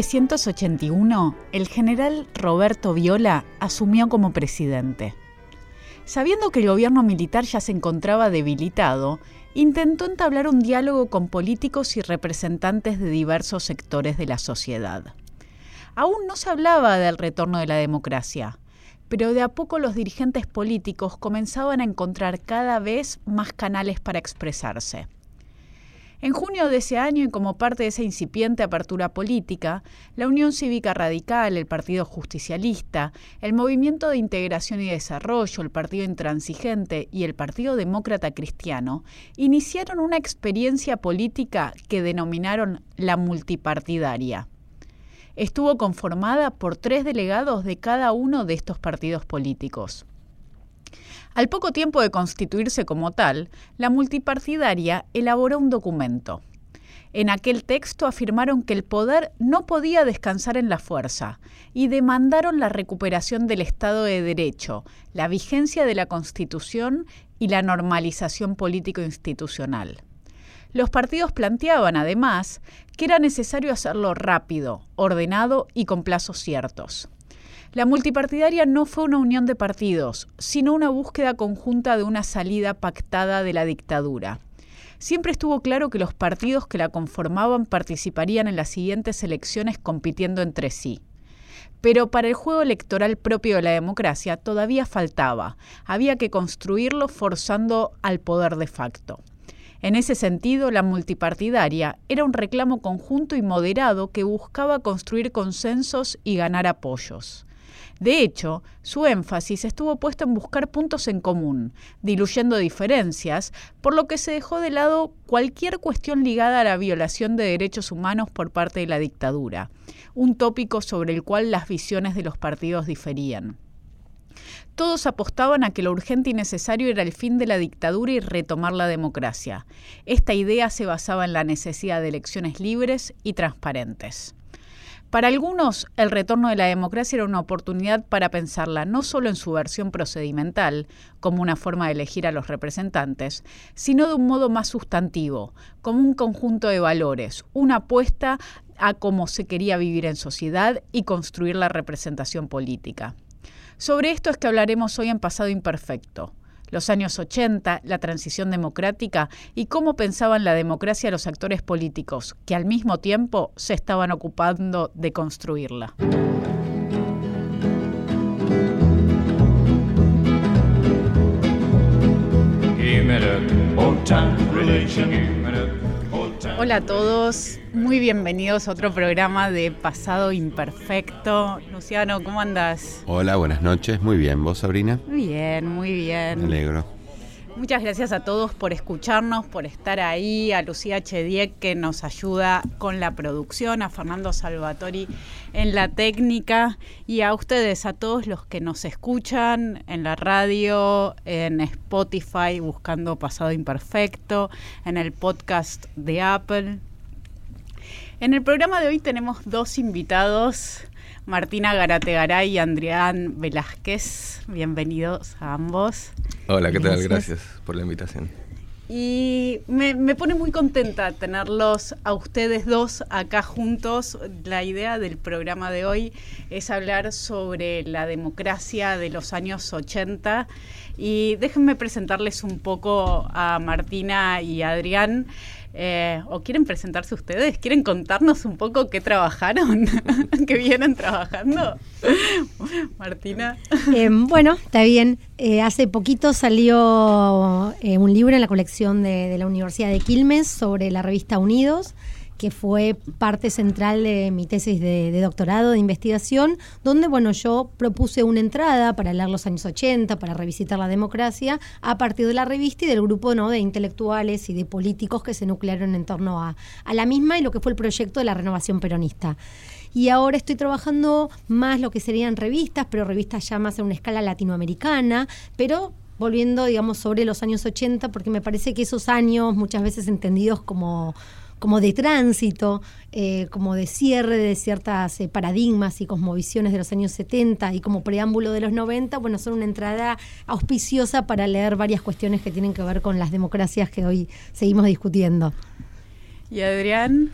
1981, el general Roberto Viola asumió como presidente. Sabiendo que el gobierno militar ya se encontraba debilitado, intentó entablar un diálogo con políticos y representantes de diversos sectores de la sociedad. Aún no se hablaba del retorno de la democracia, pero de a poco los dirigentes políticos comenzaban a encontrar cada vez más canales para expresarse. En junio de ese año, y como parte de esa incipiente apertura política, la Unión Cívica Radical, el Partido Justicialista, el Movimiento de Integración y Desarrollo, el Partido Intransigente y el Partido Demócrata Cristiano iniciaron una experiencia política que denominaron la multipartidaria. Estuvo conformada por tres delegados de cada uno de estos partidos políticos. Al poco tiempo de constituirse como tal, la multipartidaria elaboró un documento. En aquel texto afirmaron que el poder no podía descansar en la fuerza y demandaron la recuperación del Estado de Derecho, la vigencia de la Constitución y la normalización político-institucional. Los partidos planteaban, además, que era necesario hacerlo rápido, ordenado y con plazos ciertos. La multipartidaria no fue una unión de partidos, sino una búsqueda conjunta de una salida pactada de la dictadura. Siempre estuvo claro que los partidos que la conformaban participarían en las siguientes elecciones compitiendo entre sí. Pero para el juego electoral propio de la democracia todavía faltaba. Había que construirlo forzando al poder de facto. En ese sentido, la multipartidaria era un reclamo conjunto y moderado que buscaba construir consensos y ganar apoyos. De hecho, su énfasis estuvo puesto en buscar puntos en común, diluyendo diferencias, por lo que se dejó de lado cualquier cuestión ligada a la violación de derechos humanos por parte de la dictadura, un tópico sobre el cual las visiones de los partidos diferían. Todos apostaban a que lo urgente y necesario era el fin de la dictadura y retomar la democracia. Esta idea se basaba en la necesidad de elecciones libres y transparentes. Para algunos, el retorno de la democracia era una oportunidad para pensarla no solo en su versión procedimental, como una forma de elegir a los representantes, sino de un modo más sustantivo, como un conjunto de valores, una apuesta a cómo se quería vivir en sociedad y construir la representación política. Sobre esto es que hablaremos hoy en Pasado Imperfecto, los años 80, la transición democrática y cómo pensaban la democracia los actores políticos, que al mismo tiempo se estaban ocupando de construirla. Hola a todos, muy bienvenidos a otro programa de Pasado Imperfecto. Luciano, ¿cómo andas? Hola, buenas noches, muy bien, ¿vos Sabrina? Muy bien, muy bien. Me alegro. Muchas gracias a todos por escucharnos, por estar ahí, a Lucía Chediek que nos ayuda con la producción, a Fernando Salvatori en la técnica y a ustedes, a todos los que nos escuchan en la radio, en Spotify, buscando Pasado Imperfecto, en el podcast de Apple. En el programa de hoy tenemos dos invitados Martina Garategaray y Andrián Velázquez. Bienvenidos a ambos. Hola, ¿qué tal? Gracias por la invitación. Y me, pone muy contenta tenerlos a ustedes dos acá juntos. La idea del programa de hoy es hablar sobre la democracia de los años 80. Y déjenme presentarles un poco a Martina y a Adrián. Eh, ¿O quieren presentarse ustedes? ¿Quieren contarnos un poco qué trabajaron? ¿Qué vienen trabajando? Martina. Eh, bueno, está bien. Eh, hace poquito salió un libro en la colección de la Universidad de Quilmes sobre la revista Unidos que fue parte central de mi tesis de, doctorado de investigación, donde bueno, yo propuse una entrada para leer los años 80, para revisitar la democracia, a partir de la revista y del grupo ¿no? de intelectuales y de políticos que se nuclearon en torno a, a la misma y lo que fue el proyecto de la renovación peronista y ahora estoy trabajando más lo que serían revistas, pero revistas ya más en una escala latinoamericana, pero volviendo, digamos, sobre los años 80, porque me parece que esos años, muchas veces entendidos como como de tránsito, eh, como de cierre de ciertas eh, paradigmas y cosmovisiones de los años 70 y como preámbulo de los 90, bueno, son una entrada auspiciosa para leer varias cuestiones que tienen que ver con las democracias que hoy seguimos discutiendo. ¿Y Adrián?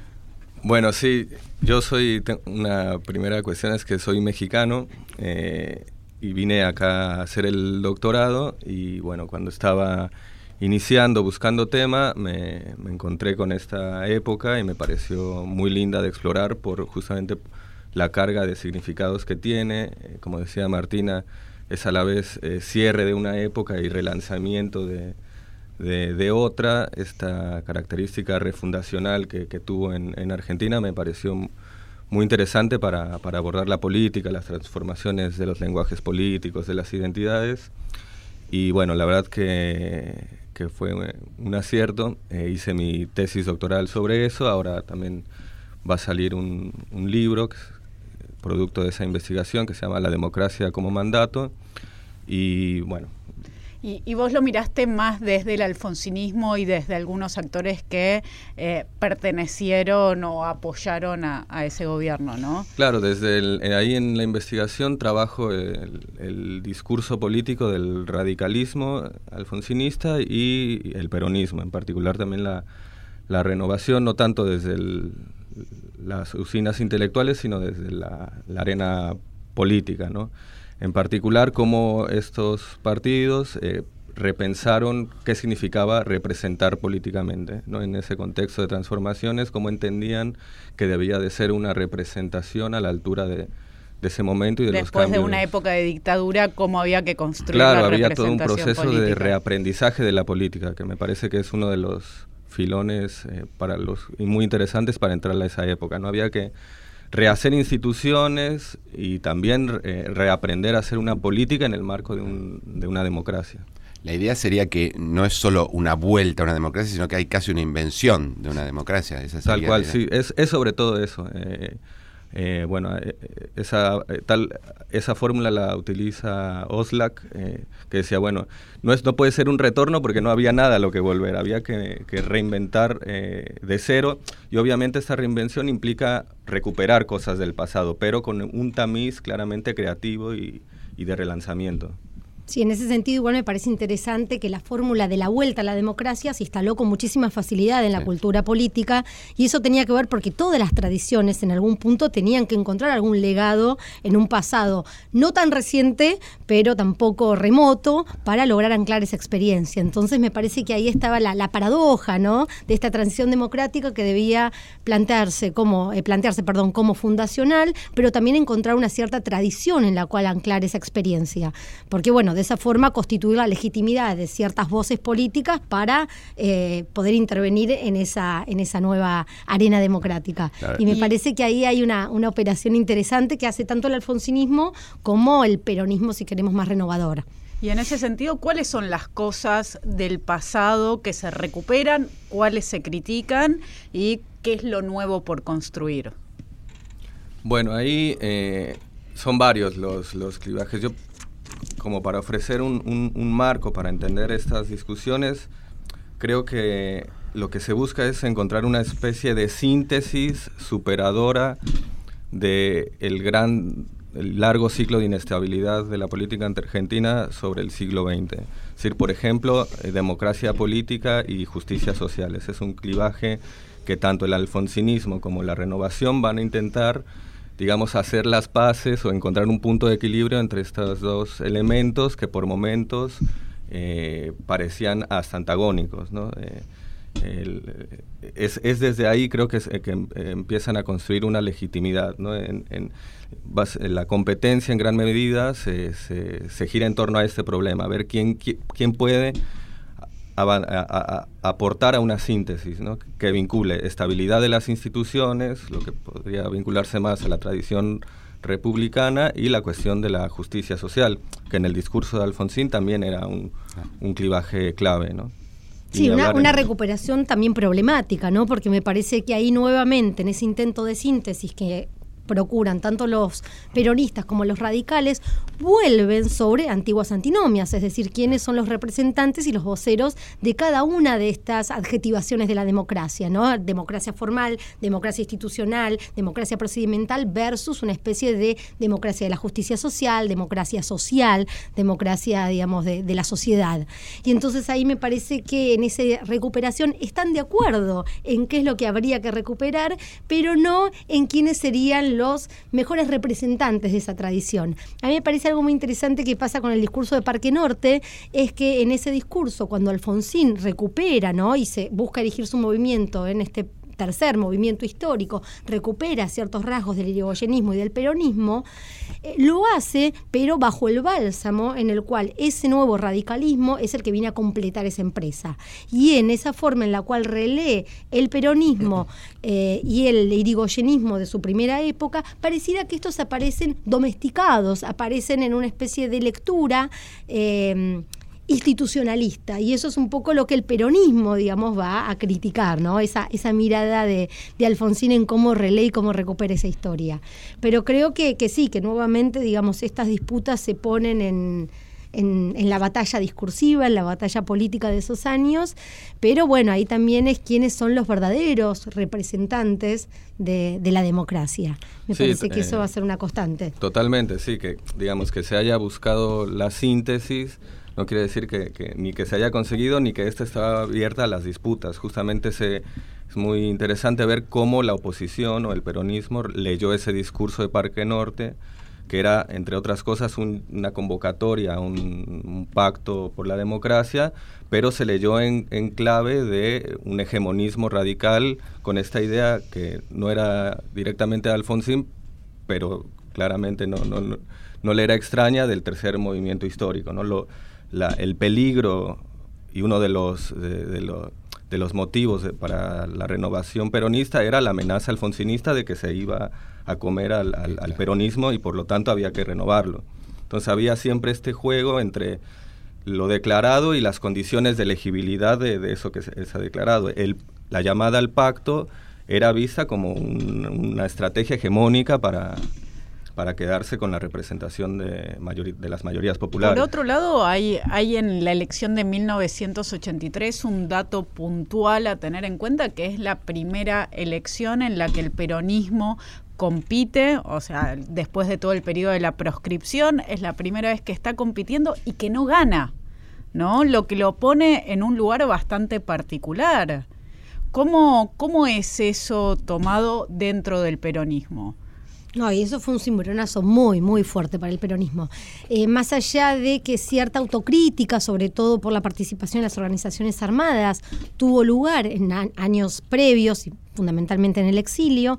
Bueno, sí, yo soy, una primera cuestión es que soy mexicano eh, y vine acá a hacer el doctorado y bueno, cuando estaba iniciando, buscando tema, me, encontré con esta época y me pareció muy linda de explorar por justamente la carga de significados que tiene. Eh, como decía Martina, es a la vez eh, cierre de una época y relanzamiento de, de, otra. Esta característica refundacional que, tuvo en, Argentina me pareció muy interesante para, para abordar la política, las transformaciones de los lenguajes políticos, de las identidades. Y bueno, la verdad que que fue un acierto. Eh, hice mi tesis doctoral sobre eso. Ahora también va a salir un, un libro, que es producto de esa investigación, que se llama La democracia como mandato. Y bueno, y, vos lo miraste más desde el alfonsinismo y desde algunos actores que eh, pertenecieron o apoyaron a, ese gobierno, ¿no? Claro, desde eh, ahí en la investigación trabajo el, discurso político del radicalismo alfonsinista y el peronismo, en particular también la, renovación, no tanto desde las usinas intelectuales, sino desde la arena política, ¿no? En particular cómo estos partidos eh, repensaron qué significaba representar políticamente, ¿no? en ese contexto de transformaciones, cómo entendían que debía de ser una representación a la altura de, ese momento y de Después los cambios. de una época de dictadura, cómo había que construir claro, había todo un proceso de reaprendizaje de la política, que me parece que es uno de los filones eh, para los y muy interesantes para entrar a esa época. No había que rehacer instituciones y también eh, reaprender a hacer una política en el marco de, una democracia. La idea sería que no es solo una vuelta a una democracia, sino que hay casi una invención de una democracia. Tal cual, sí, es, es, sobre todo eso. Eh, eh, bueno, eh, eh, esa, tal, esa fórmula la utiliza Oslak, que decía, bueno, no, es, no puede ser un retorno porque no había nada a lo que volver, había que, reinventar de cero y obviamente esa reinvención implica recuperar cosas del pasado, pero con un tamiz claramente creativo y de relanzamiento. Sí, en ese sentido igual me parece interesante que la fórmula de la vuelta a la democracia se instaló con muchísima facilidad en la cultura política y eso tenía que ver porque todas las tradiciones en algún punto tenían que encontrar algún legado en un pasado no tan reciente, pero tampoco remoto, para lograr anclar esa experiencia. Entonces me parece que ahí estaba la, paradoja ¿no? de esta transición democrática que debía plantearse como, eh, plantearse, perdón, como fundacional, pero también encontrar una cierta tradición en la cual anclar esa experiencia. Porque bueno, de esa forma constituir la legitimidad de ciertas voces políticas para eh, poder intervenir en esa, en esa nueva arena democrática. Y me parece que ahí hay una, una operación interesante que hace tanto el alfonsinismo como el peronismo, si queremos, más renovador. Y en ese sentido, ¿cuáles son las cosas del pasado que se recuperan, cuáles se critican y qué es lo nuevo por construir? Bueno, ahí eh, son varios los, los clivajes. Yo como para ofrecer un, marco para entender estas discusiones, creo que lo que se busca es encontrar una especie de síntesis superadora de el gran largo ciclo de inestabilidad de la política argentina sobre el siglo XX. Es decir, por ejemplo, eh, democracia política y justicia social. Ese es un clivaje que tanto el alfonsinismo como la renovación van a intentar digamos, hacer las paces o encontrar un punto de equilibrio entre estos dos elementos que por momentos eh, parecían hasta antagónicos. Eh, es, es, desde ahí creo que, que em, empiezan a construir una legitimidad. En, la competencia en gran medida se, se, gira en torno a este problema, a ver quién, quién puede a, aportar a una síntesis que vincule estabilidad de las instituciones, lo que podría vincularse más a la tradición republicana y la cuestión de la justicia social, que en el discurso de Alfonsín también era un, clivaje clave. ¿no? Sí, una, una, recuperación también problemática, ¿no? porque me parece que ahí nuevamente, en ese intento de síntesis que procuran tanto los peronistas como los radicales vuelven sobre antiguas antinomias, es decir, quiénes son los representantes y los voceros de cada una de estas adjetivaciones de la democracia, ¿no? Democracia formal, democracia institucional, democracia procedimental versus una especie de democracia de la justicia social, democracia social, democracia, digamos, de, de la sociedad. Y entonces ahí me parece que en esa recuperación están de acuerdo en qué es lo que habría que recuperar, pero no en quiénes serían los mejores representantes de esa tradición. A mí me parece algo muy interesante que pasa con el discurso de Parque Norte, es que en ese discurso, cuando Alfonsín recupera ¿no? y se busca dirigir su movimiento en este tercer movimiento histórico recupera ciertos rasgos del irigoyenismo y del peronismo, eh, lo hace, pero bajo el bálsamo en el cual ese nuevo radicalismo es el que viene a completar esa empresa. Y en esa forma en la cual relee el peronismo eh, y el irigoyenismo de su primera época, pareciera que estos aparecen domesticados, aparecen en una especie de lectura. Eh, institucionalista y eso es un poco lo que el peronismo, digamos, va a criticar, ¿no? Esa, esa mirada de, de Alfonsín en cómo relee y cómo recupera esa historia. Pero creo que, que sí, que nuevamente, digamos, estas disputas se ponen en, en, en, la batalla discursiva, en la batalla política de esos años, pero bueno, ahí también es quiénes son los verdaderos representantes de, de la democracia. Me Sí, parece que eh, eso va a ser una constante. Totalmente, sí, que digamos que se haya buscado la síntesis no quiere decir que, ni que se haya conseguido ni que esta estaba abierta a las disputas. Justamente es muy interesante ver cómo la oposición o el peronismo leyó ese discurso de Parque Norte, que era, entre otras cosas, un, una convocatoria, un, un, pacto por la democracia, pero se leyó en, clave de un hegemonismo radical con esta idea que no era directamente de Alfonsín, pero claramente no, no, no, le era extraña del tercer movimiento histórico. ¿no? La, el peligro y uno de los, de, de, lo, de los motivos de, para la renovación peronista era la amenaza alfonsinista de que se iba a comer al, al, al, peronismo y por lo tanto había que renovarlo. Entonces había siempre este juego entre lo declarado y las condiciones de elegibilidad de, de eso que se, se, ha declarado. El, la llamada al pacto era vista como un, una estrategia hegemónica para, para quedarse con la representación de, de, las mayorías populares. Por otro lado, hay, hay en la elección de 1983 un dato puntual a tener en cuenta, que es la primera elección en la que el peronismo compite, o sea, después de todo el periodo de la proscripción, es la primera vez que está compitiendo y que no gana, ¿no? Lo que lo pone en un lugar bastante particular. ¿Cómo, cómo es eso tomado dentro del peronismo? No, y eso fue un cimbronazo muy, muy fuerte para el peronismo. Eh, más allá de que cierta autocrítica, sobre todo por la participación en las organizaciones armadas, tuvo lugar en años previos y fundamentalmente en el exilio,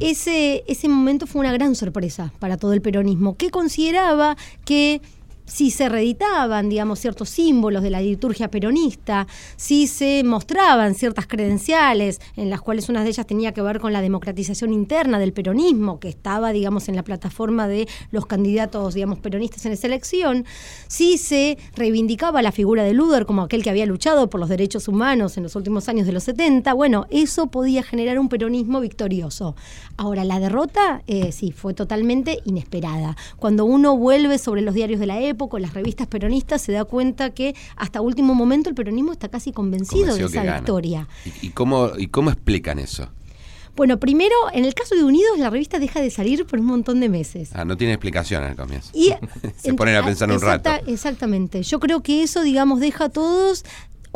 ese, ese momento fue una gran sorpresa para todo el peronismo, que consideraba que si se reeditaban, digamos, ciertos símbolos de la liturgia peronista, si se mostraban ciertas credenciales, en las cuales una de ellas tenía que ver con la democratización interna del peronismo, que estaba, digamos, en la plataforma de los candidatos, digamos, peronistas en esa elección, si se reivindicaba la figura de Luder como aquel que había luchado por los derechos humanos en los últimos años de los 70, bueno, eso podía generar un peronismo victorioso. Ahora, la derrota, eh, sí, fue totalmente inesperada. Cuando uno vuelve sobre los diarios de la época, con las revistas peronistas se da cuenta que hasta último momento el peronismo está casi convencido Convenció de esa victoria. ¿Y, y, cómo, ¿Y cómo explican eso? Bueno, primero, en el caso de Unidos, la revista deja de salir por un montón de meses. Ah, no tiene explicación al comienzo. Y, se ponen a pensar un rato. Exactamente. Yo creo que eso, digamos, deja a todos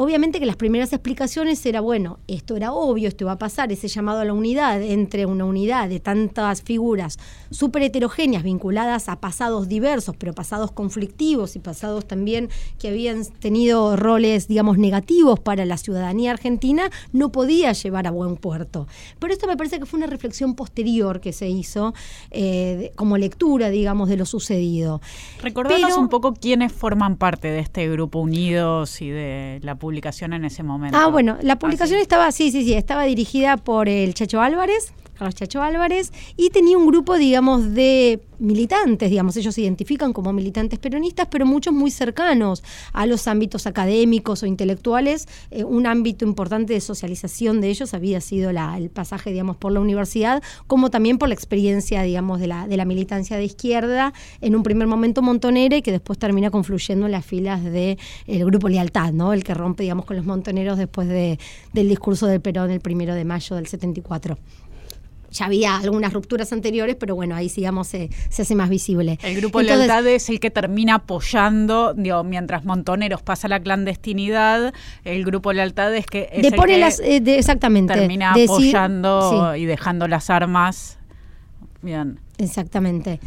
Obviamente que las primeras explicaciones era, bueno, esto era obvio, esto iba a pasar, ese llamado a la unidad entre una unidad de tantas figuras súper heterogéneas vinculadas a pasados diversos, pero pasados conflictivos y pasados también que habían tenido roles, digamos, negativos para la ciudadanía argentina, no podía llevar a buen puerto. Pero esto me parece que fue una reflexión posterior que se hizo eh, como lectura, digamos, de lo sucedido. Recordanos pero, un poco quiénes forman parte de este grupo Unidos y de la publicación en ese momento. Ah, bueno, la publicación ah, sí. estaba, sí, sí, sí, estaba dirigida por el Chacho Álvarez, Carlos Chacho Álvarez, y tenía un grupo, digamos, de militantes, digamos, ellos se identifican como militantes peronistas, pero muchos muy cercanos a los ámbitos académicos o intelectuales. Eh, un ámbito importante de socialización de ellos había sido el pasaje, digamos, por la universidad, como también por la experiencia, digamos, de la, de la militancia de izquierda, en un primer momento montonera y que después termina confluyendo en las filas del grupo Lealtad, ¿no? El que rompe, digamos, con los montoneros después de, del discurso del Perón el primero de mayo del 74 ya había algunas rupturas anteriores, pero bueno, ahí sigamos se, se hace más visible. El grupo Lealtad es el que termina apoyando, digo, mientras Montoneros pasa la clandestinidad, el grupo Lealtad es que es las, eh, exactamente termina apoyando y dejando las armas. Bien. Exactamente.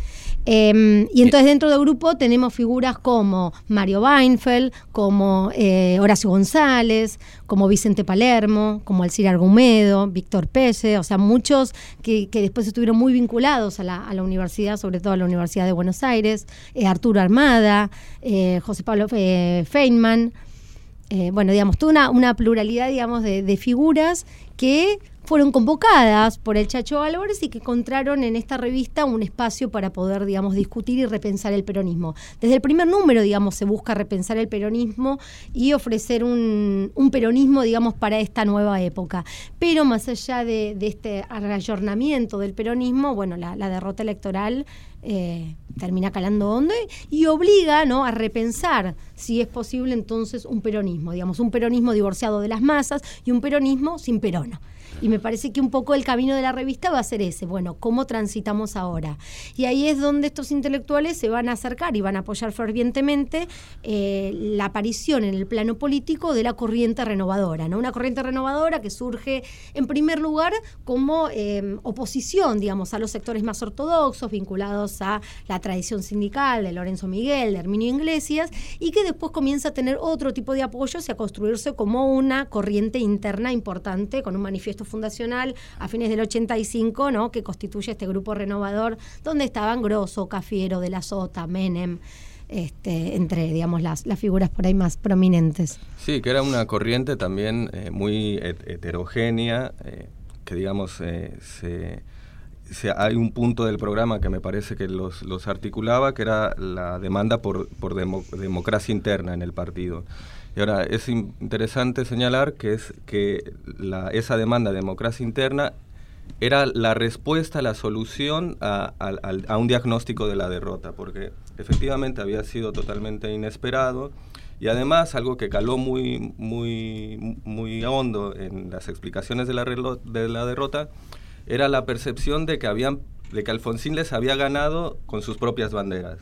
Em, y entonces dentro del grupo tenemos figuras como Mario Weinfeld, como eh, Horacio González, como Vicente Palermo, como Alcir Argumedo, Víctor Pese, o sea, muchos que, después estuvieron muy vinculados a la, universidad, sobre todo a la Universidad de Buenos Aires, eh, Arturo Armada, eh, José Pablo Feynman. bueno, digamos, toda una, una pluralidad, digamos, de, de figuras que fueron convocadas por el Chacho Álvarez y que encontraron en esta revista un espacio para poder, digamos, discutir y repensar el peronismo. Desde el primer número, digamos, se busca repensar el peronismo y ofrecer un, peronismo, digamos, para esta nueva época. Pero más allá de, este ayornamiento del peronismo, bueno, la, derrota electoral eh, termina calando hondo y, obliga ¿no? a repensar si es posible entonces un peronismo, digamos, un peronismo divorciado de las masas y un peronismo sin perono. Y me parece que un poco el camino de la revista va a ser ese, bueno, ¿cómo transitamos ahora? Y ahí es donde estos intelectuales se van a acercar y van a apoyar fervientemente eh, la aparición en el plano político de la corriente renovadora, ¿no? Una corriente renovadora que surge, en primer lugar, como eh, oposición, digamos, a los sectores más ortodoxos, vinculados a la tradición sindical de Lorenzo Miguel, de Herminio Iglesias, y que después comienza a tener otro tipo de apoyos y a construirse como una corriente interna importante, con un manifiesto fundacional a fines del 85, ¿no? que constituye este grupo renovador, donde estaban Grosso, Cafiero, De la Sota, Menem. Este, entre digamos las, las figuras por ahí más prominentes. Sí, que era una corriente también eh, muy heterogénea, eh, que digamos eh, se, hay un punto del programa que me parece que los, los articulaba, que era la demanda por, por democracia interna en el partido. Y ahora es interesante señalar que es que la, esa demanda de democracia interna era la respuesta, la solución a, a, un diagnóstico de la derrota, porque efectivamente había sido totalmente inesperado y además algo que caló muy, muy, muy hondo en las explicaciones de la, de la derrota era la percepción de que habían de que Alfonsín les había ganado con sus propias banderas.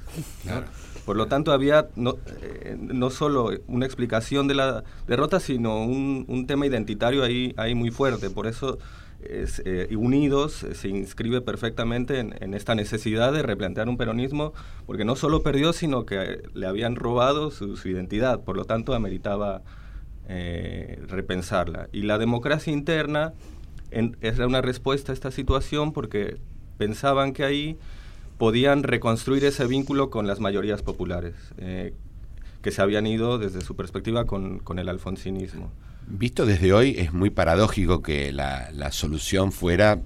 Por lo tanto, había no, eh, no, solo una explicación de la derrota, sino un, tema identitario ahí, ahí, muy fuerte. Por eso, eh, Unidos se inscribe perfectamente en, esta necesidad de replantear un peronismo, porque no solo perdió, sino que le habían robado su, identidad. Por lo tanto, ameritaba eh, repensarla. Y la democracia interna era una respuesta a esta situación porque pensaban que ahí podían reconstruir ese vínculo con las mayorías populares, eh, que se habían ido desde su perspectiva con, el alfonsinismo. Visto desde hoy, es muy paradójico que la, solución fuera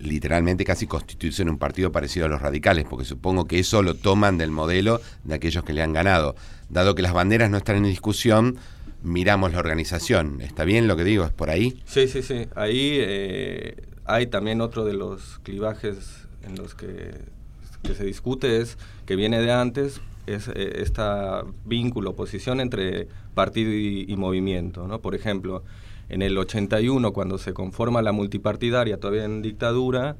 literalmente casi constituirse en un partido parecido a los radicales, porque supongo que eso lo toman del modelo de aquellos que le han ganado. Dado que las banderas no están en discusión, miramos la organización. ¿Está bien lo que digo? ¿Es por ahí? Sí, sí, sí. Ahí eh, hay también otro de los clivajes en los que que se discute es que viene de antes es eh, esta vínculo, oposición entre partido y, movimiento. ¿no? Por ejemplo, en el 81, cuando se conforma la multipartidaria, todavía en dictadura,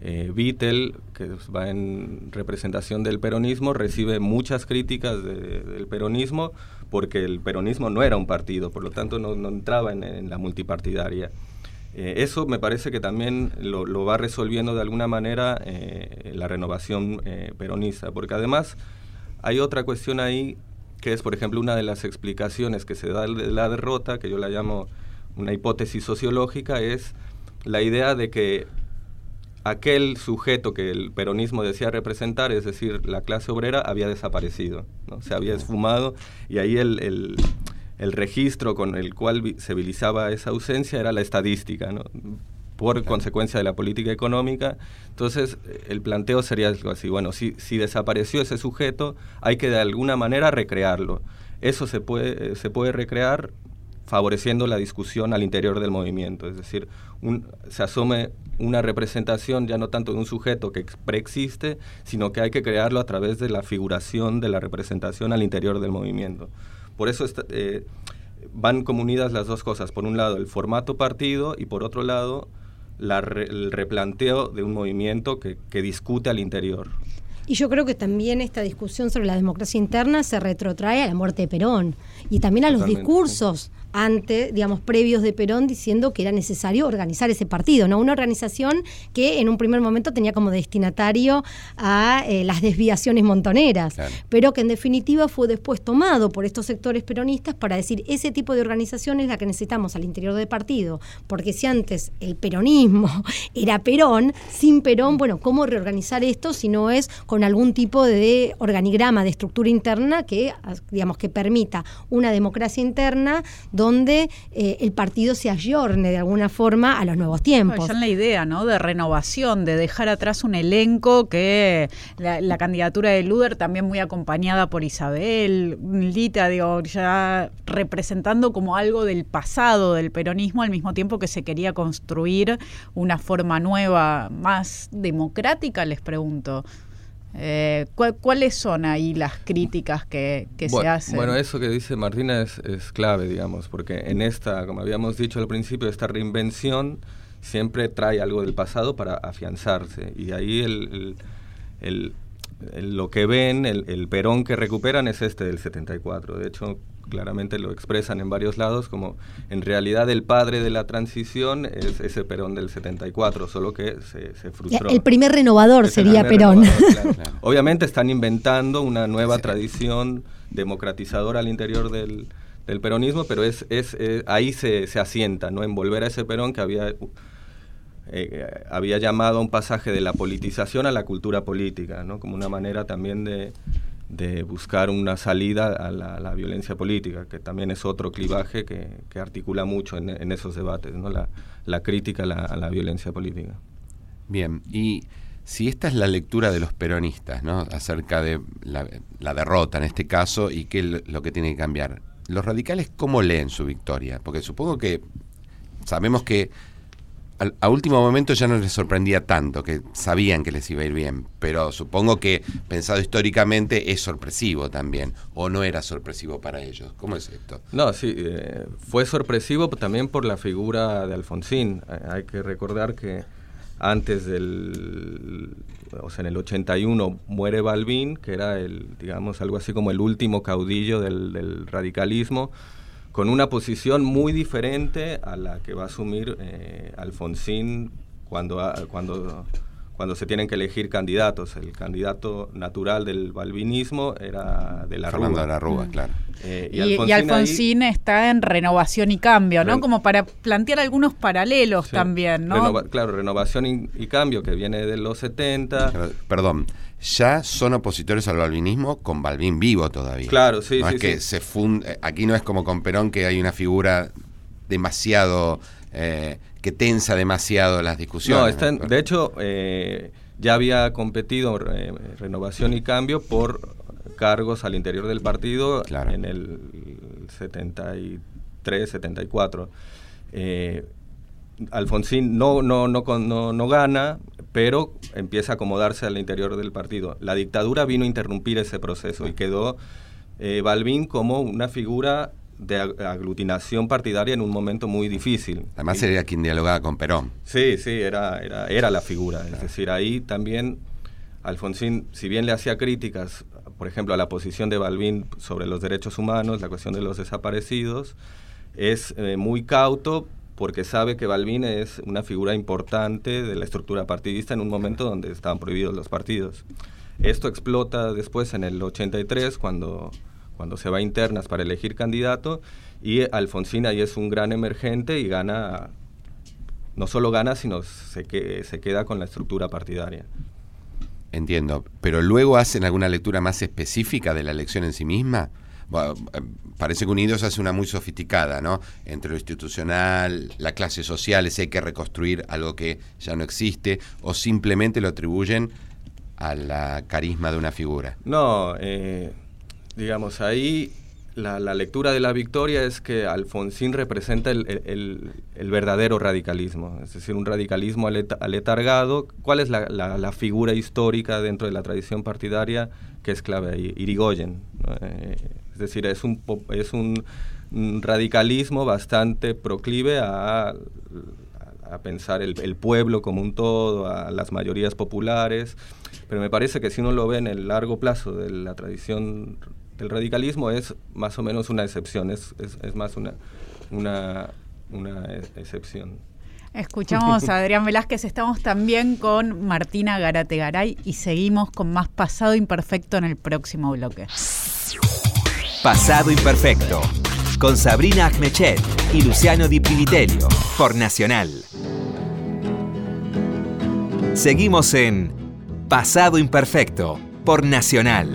eh, Vittel, que va en representación del peronismo, recibe muchas críticas del peronismo porque el peronismo no era un partido, por lo tanto no, entraba en la multipartidaria. Eh, eso me parece que también lo, va resolviendo de alguna manera eh, la renovación eh, peronista, porque además hay otra cuestión ahí que es, por ejemplo, una de las explicaciones que se da de la derrota, que yo la llamo una hipótesis sociológica, es la idea de que aquel sujeto que el peronismo decía representar, es decir, la clase obrera, había desaparecido, ¿no? se había esfumado y ahí el el registro con el cual se visibilizaba esa ausencia era la estadística. ¿no? por consecuencia de la política económica. Entonces, el planteo sería algo así, bueno, si, si desapareció ese sujeto, hay que de alguna manera recrearlo. Eso se puede, se puede recrear favoreciendo la discusión al interior del movimiento, es decir, se asume una representación ya no tanto de un sujeto que preexiste, sino que hay que crearlo a través de la figuración de la representación al interior del movimiento. Por eso eh, van comunidas las dos cosas, por un lado el formato partido y por otro lado el replanteo de un movimiento que, que discute al interior. Y yo creo que también esta discusión sobre la democracia interna se retrotrae a la muerte de Perón y también a los discursos ante, digamos, previos de Perón diciendo que era necesario organizar ese partido, ¿no? Una organización que en un primer momento tenía como destinatario a eh, las desviaciones montoneras, pero que en definitiva fue después tomado por estos sectores peronistas para decir ese tipo de organización es la que necesitamos al interior del partido, porque si antes el peronismo era Perón, sin Perón, bueno, ¿cómo reorganizar esto si no es con algún tipo de organigrama, de estructura interna que, digamos, que permita una democracia interna donde eh, el partido se ayorne de alguna forma a los nuevos tiempos. Ya en la idea, ¿no? De renovación, de dejar atrás un elenco que la, candidatura de Luder también muy acompañada por Isabel, Lita, digo, ya representando como algo del pasado del peronismo al mismo tiempo que se quería construir una forma nueva, más democrática, les pregunto. Eh, ¿Cuáles son ahí las críticas que, se hacen? Bueno, eso que dice Martina es, clave, digamos, porque en esta, como habíamos dicho al principio, esta reinvención siempre trae algo del pasado para afianzarse. Y ahí el, lo que ven, el, perón que recuperan es este del 74. De hecho, claramente lo expresan en varios lados como en realidad el padre de la transición es ese Perón del 74, solo que se, frustró. El primer renovador sería Perón. Obviamente están inventando una nueva tradición democratizadora al interior del, peronismo, pero es, es, eh, ahí se, se, asienta, ¿no? En volver a ese Perón que había... Eh, había llamado a un pasaje de la politización a la cultura política, ¿no? como una manera también de, de buscar una salida a la, violencia política, que también es otro clivaje que, articula mucho en, esos debates, ¿no? la, crítica a la, violencia política. Bien, y si esta es la lectura de los peronistas, ¿no? acerca de la, derrota en este caso y qué es lo que tiene que cambiar, ¿los radicales cómo leen su victoria? Porque supongo que sabemos que a último momento ya no les sorprendía tanto, que sabían que les iba a ir bien, pero supongo que pensado históricamente es sorpresivo también, o no era sorpresivo para ellos. ¿Cómo es esto? No, sí, eh, fue sorpresivo también por la figura de Alfonsín. Eh, hay que recordar que antes del, o sea, en el 81 muere Balbín, que era el, digamos, algo así como el último caudillo del radicalismo con una posición muy diferente a la que va a asumir eh, Alfonsín cuando, cuando, cuando se tienen que elegir candidatos. El candidato natural del balvinismo era de la Fernando de la Rúa, mm. claro. Eh, y, Alfonsín, está en renovación y cambio, ¿no? Como para plantear algunos paralelos también, ¿no? claro, renovación y, cambio que viene de los 70. Perdón, ya son opositores al balvinismo con Balvin vivo todavía. Claro, sí, no sí. Es que se funde, aquí no es como con Perón que hay una figura demasiado eh, que tensa demasiado las discusiones. No, de hecho eh, ya había competido eh, Renovación y Cambio por cargos al interior del partido en el 73, 74. Alfonsín no, no, no, no, no gana, pero empieza a acomodarse al interior del partido. La dictadura vino a interrumpir ese proceso y quedó eh, Balbín como una figura de aglutinación partidaria en un momento muy difícil. Además sería quien dialogaba con Perón. Sí, sí, era, era, era la figura. Es decir, ahí también Alfonsín, si bien le hacía críticas, por ejemplo, a la posición de Balbín sobre los derechos humanos, la cuestión de los desaparecidos, es eh, muy cauto porque sabe que Balbín es una figura importante de la estructura partidista en un momento donde estaban prohibidos los partidos. Esto explota después en el 83 cuando, cuando se va a internas para elegir candidato y Alfonsín ahí es un gran emergente y gana, no solo gana, sino se, que, se queda con la estructura partidaria. Entiendo, pero luego hacen alguna lectura más específica de la elección en sí misma parece que Unidos hace una muy sofisticada, ¿no? Entre lo institucional, la clase social, si hay que reconstruir algo que ya no existe, o simplemente lo atribuyen a la carisma de una figura. No, eh, digamos, ahí la, lectura de la victoria es que Alfonsín representa el, verdadero radicalismo, es decir, un radicalismo aletargado. ¿Cuál es la, figura histórica dentro de la tradición partidaria que es clave ahí? Irigoyen. Eh, es decir, es un, radicalismo bastante proclive a, a pensar el, pueblo como un todo, a las mayorías populares, pero me parece que si uno lo ve en el largo plazo de la tradición del radicalismo es más o menos una excepción, es, es, más una, una, una excepción. Escuchamos a Adrián Velázquez, estamos también con Martina Garategaray y seguimos con más Pasado Imperfecto en el próximo bloque. Pasado Imperfecto, con Sabrina Agnechet y Luciano Di Privitelio, por Nacional. Seguimos en Pasado Imperfecto por Nacional.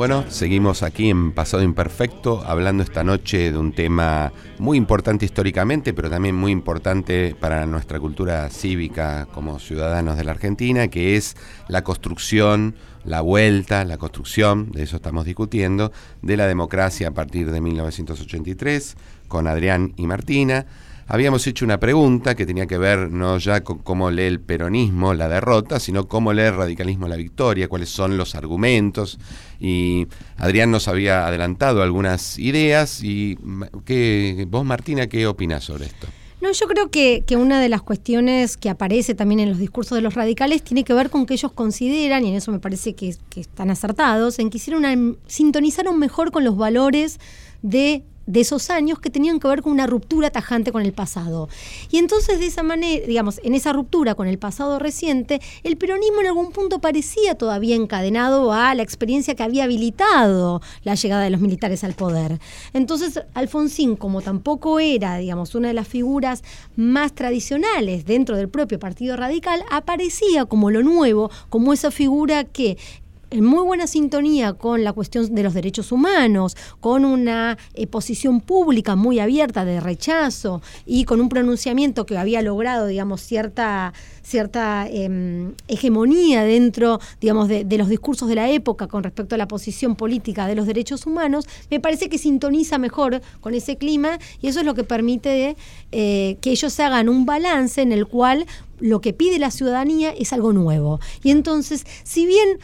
Bueno, seguimos aquí en Pasado Imperfecto hablando esta noche de un tema muy importante históricamente, pero también muy importante para nuestra cultura cívica como ciudadanos de la Argentina, que es la construcción, la vuelta, la construcción, de eso estamos discutiendo, de la democracia a partir de 1983 con Adrián y Martina habíamos hecho una pregunta que tenía que ver no ya con cómo lee el peronismo la derrota, sino cómo lee el radicalismo la victoria, cuáles son los argumentos. Y Adrián nos había adelantado algunas ideas. y ¿qué, Vos, Martina, ¿qué opinás sobre esto? No, yo creo que, una de las cuestiones que aparece también en los discursos de los radicales tiene que ver con que ellos consideran, y en eso me parece que, que están acertados, en que hicieron sintonizaron mejor con los valores de de esos años que tenían que ver con una ruptura tajante con el pasado. Y entonces de esa manera, digamos, en esa ruptura con el pasado reciente, el peronismo en algún punto parecía todavía encadenado a la experiencia que había habilitado la llegada de los militares al poder. Entonces Alfonsín, como tampoco era, digamos, una de las figuras más tradicionales dentro del propio Partido Radical, aparecía como lo nuevo, como esa figura que en muy buena sintonía con la cuestión de los derechos humanos, con una eh, posición pública muy abierta de rechazo y con un pronunciamiento que había logrado, digamos, cierta, cierta em, hegemonía dentro, digamos, de, los discursos de la época con respecto a la posición política de los derechos humanos, me parece que sintoniza mejor con ese clima y eso es lo que permite eh, que ellos hagan un balance en el cual lo que pide la ciudadanía es algo nuevo. Y entonces, si bien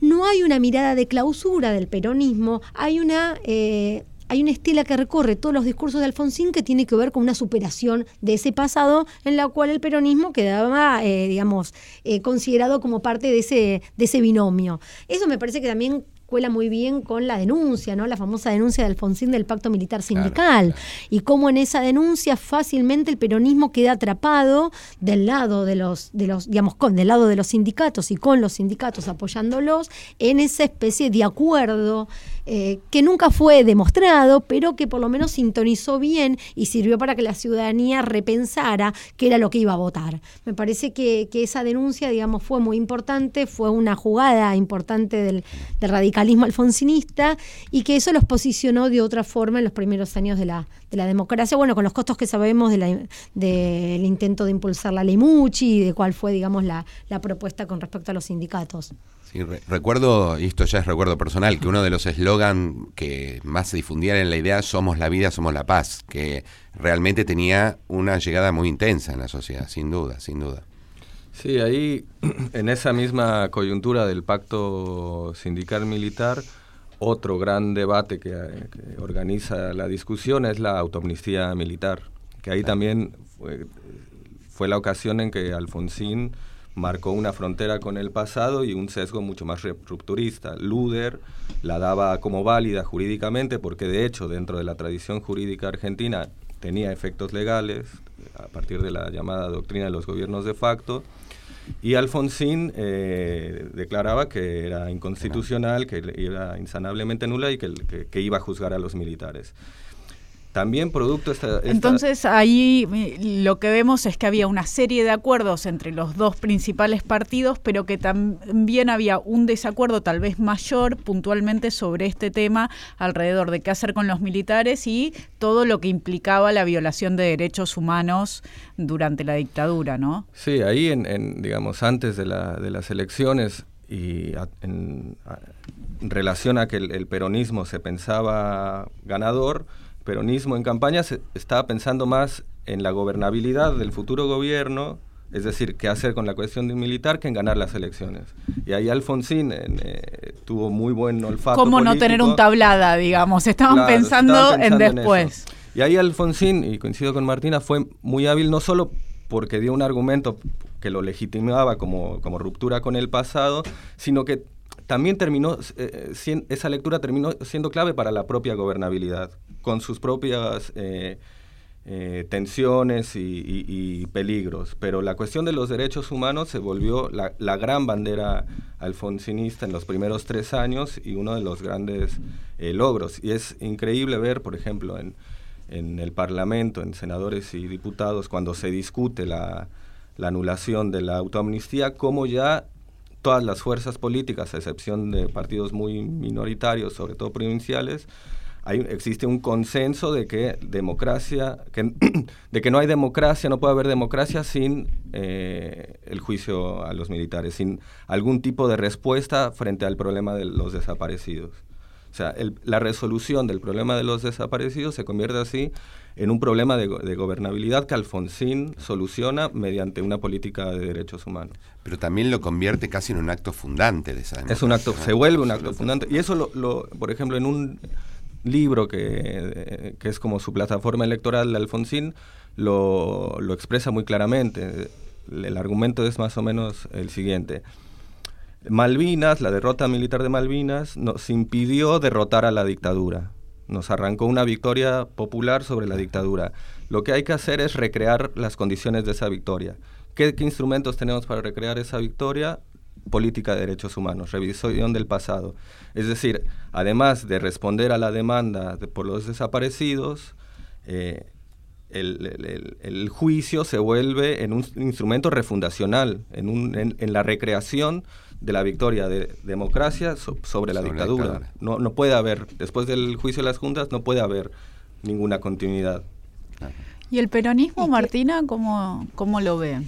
no hay una mirada de clausura del peronismo, hay una... Eh, hay una estela que recorre todos los discursos de Alfonsín que tiene que ver con una superación de ese pasado en la cual el peronismo quedaba, eh, digamos, eh, considerado como parte de ese, de ese binomio. Eso me parece que también cuela muy bien con la denuncia, ¿no? La famosa denuncia de Alfonsín del pacto militar sindical. Y cómo en esa denuncia fácilmente el peronismo queda atrapado del lado de los, de los, digamos, con, del lado de los sindicatos y con los sindicatos apoyándolos en esa especie de acuerdo eh, que nunca fue demostrado, pero que por lo menos sintonizó bien y sirvió para que la ciudadanía repensara qué era lo que iba a votar. Me parece que, esa denuncia, digamos, fue muy importante, fue una jugada importante del, radicalismo alfonsinista y que eso los posicionó de otra forma en los primeros años de la, de la democracia, bueno, con los costos que sabemos del intento de impulsar la ley Muchi y de cuál fue, digamos, la, la propuesta con respecto a los sindicatos. Sí, recuerdo, y esto ya es recuerdo personal, que uno de los eslogan que más se difundían en la idea Somos la vida, somos la paz, que realmente tenía una llegada muy intensa en la sociedad, sin duda, sin duda. Sí, ahí en esa misma coyuntura del pacto sindical militar, otro gran debate que, organiza la discusión es la autoamnistía militar, que ahí también fue, fue la ocasión en que Alfonsín marcó una frontera con el pasado y un sesgo mucho más rupturista. Luder la daba como válida jurídicamente porque de hecho dentro de la tradición jurídica argentina tenía efectos legales a partir de la llamada doctrina de los gobiernos de facto y Alfonsín eh, declaraba que era inconstitucional, que era insanablemente nula y que iba a juzgar a los militares. También producto esta, esta, Entonces ahí eh, lo que vemos es que había una serie de acuerdos entre los dos principales partidos, pero que también había un desacuerdo tal vez mayor puntualmente sobre este tema alrededor de qué hacer con los militares y todo lo que implicaba la violación de derechos humanos durante la dictadura, ¿no? Sí, ahí en, en digamos antes de, la, de las elecciones y a, en, a, en, relación a que el, el peronismo se pensaba ganador, peronismo en campaña se estaba pensando más en la gobernabilidad del futuro gobierno, es decir, qué hacer con la cuestión del militar que en ganar las elecciones. Y ahí Alfonsín eh, tuvo muy buen olfato. ¿Cómo político. no tener un tablada, digamos? Estaban, Claro, pensando, estaban pensando en en después. eso. Y ahí Alfonsín, y coincido con Martina, fue muy hábil no solo porque dio un argumento que lo legitimaba como, como ruptura con el pasado, sino que también terminó, eh, sien- esa lectura terminó siendo clave para la propia gobernabilidad, con sus propias eh, eh, tensiones y, peligros. Pero la cuestión de los derechos humanos se volvió la, gran bandera alfonsinista en los primeros tres años y uno de los grandes eh, logros. Y es increíble ver, por ejemplo, en, en el Parlamento, en senadores y diputados, cuando se discute la, la anulación de la autoamnistía, cómo ya todas las fuerzas políticas, a excepción de partidos muy minoritarios, sobre todo provinciales, hay, existe un consenso de que democracia, que, de que no hay democracia, no puede haber democracia sin eh, el juicio a los militares, sin algún tipo de respuesta frente al problema de los desaparecidos. O sea, el- la resolución del problema de los desaparecidos se convierte así en un problema de, go- de gobernabilidad que Alfonsín soluciona mediante una política de derechos humanos. Pero también lo convierte casi en un acto fundante de esa Es un acto, se vuelve un acto fundante. Y eso, lo, lo- por ejemplo, en un libro que, que es como su plataforma electoral de Alfonsín, lo, lo expresa muy claramente. El, el argumento es más o menos el siguiente. Malvinas, la derrota militar de Malvinas, nos impidió derrotar a la dictadura. Nos arrancó una victoria popular sobre la dictadura. Lo que hay que hacer es recrear las condiciones de esa victoria. ¿Qué, instrumentos tenemos para recrear esa victoria? Política de derechos humanos, revisión del pasado. Es decir, además de responder a la demanda de- por los desaparecidos, eh, el, juicio se vuelve en un instrumento refundacional, en, un- en- en la recreación de la victoria de democracia so- sobre la Sobre la dictadura. dictadura. No, no puede haber, después del juicio de las juntas, no puede haber ninguna continuidad. ¿Y el peronismo, Martina, cómo, cómo lo ve?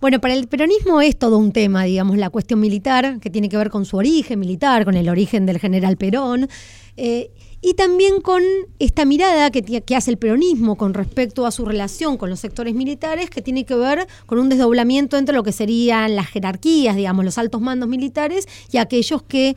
Bueno, para el peronismo es todo un tema, digamos, la cuestión militar, que tiene que ver con su origen militar, con el origen del general Perón, eh, y también con esta mirada que, hace el peronismo con respecto a su relación con los sectores militares, que tiene que ver con un desdoblamiento entre lo que serían las jerarquías, digamos, los altos mandos militares y aquellos que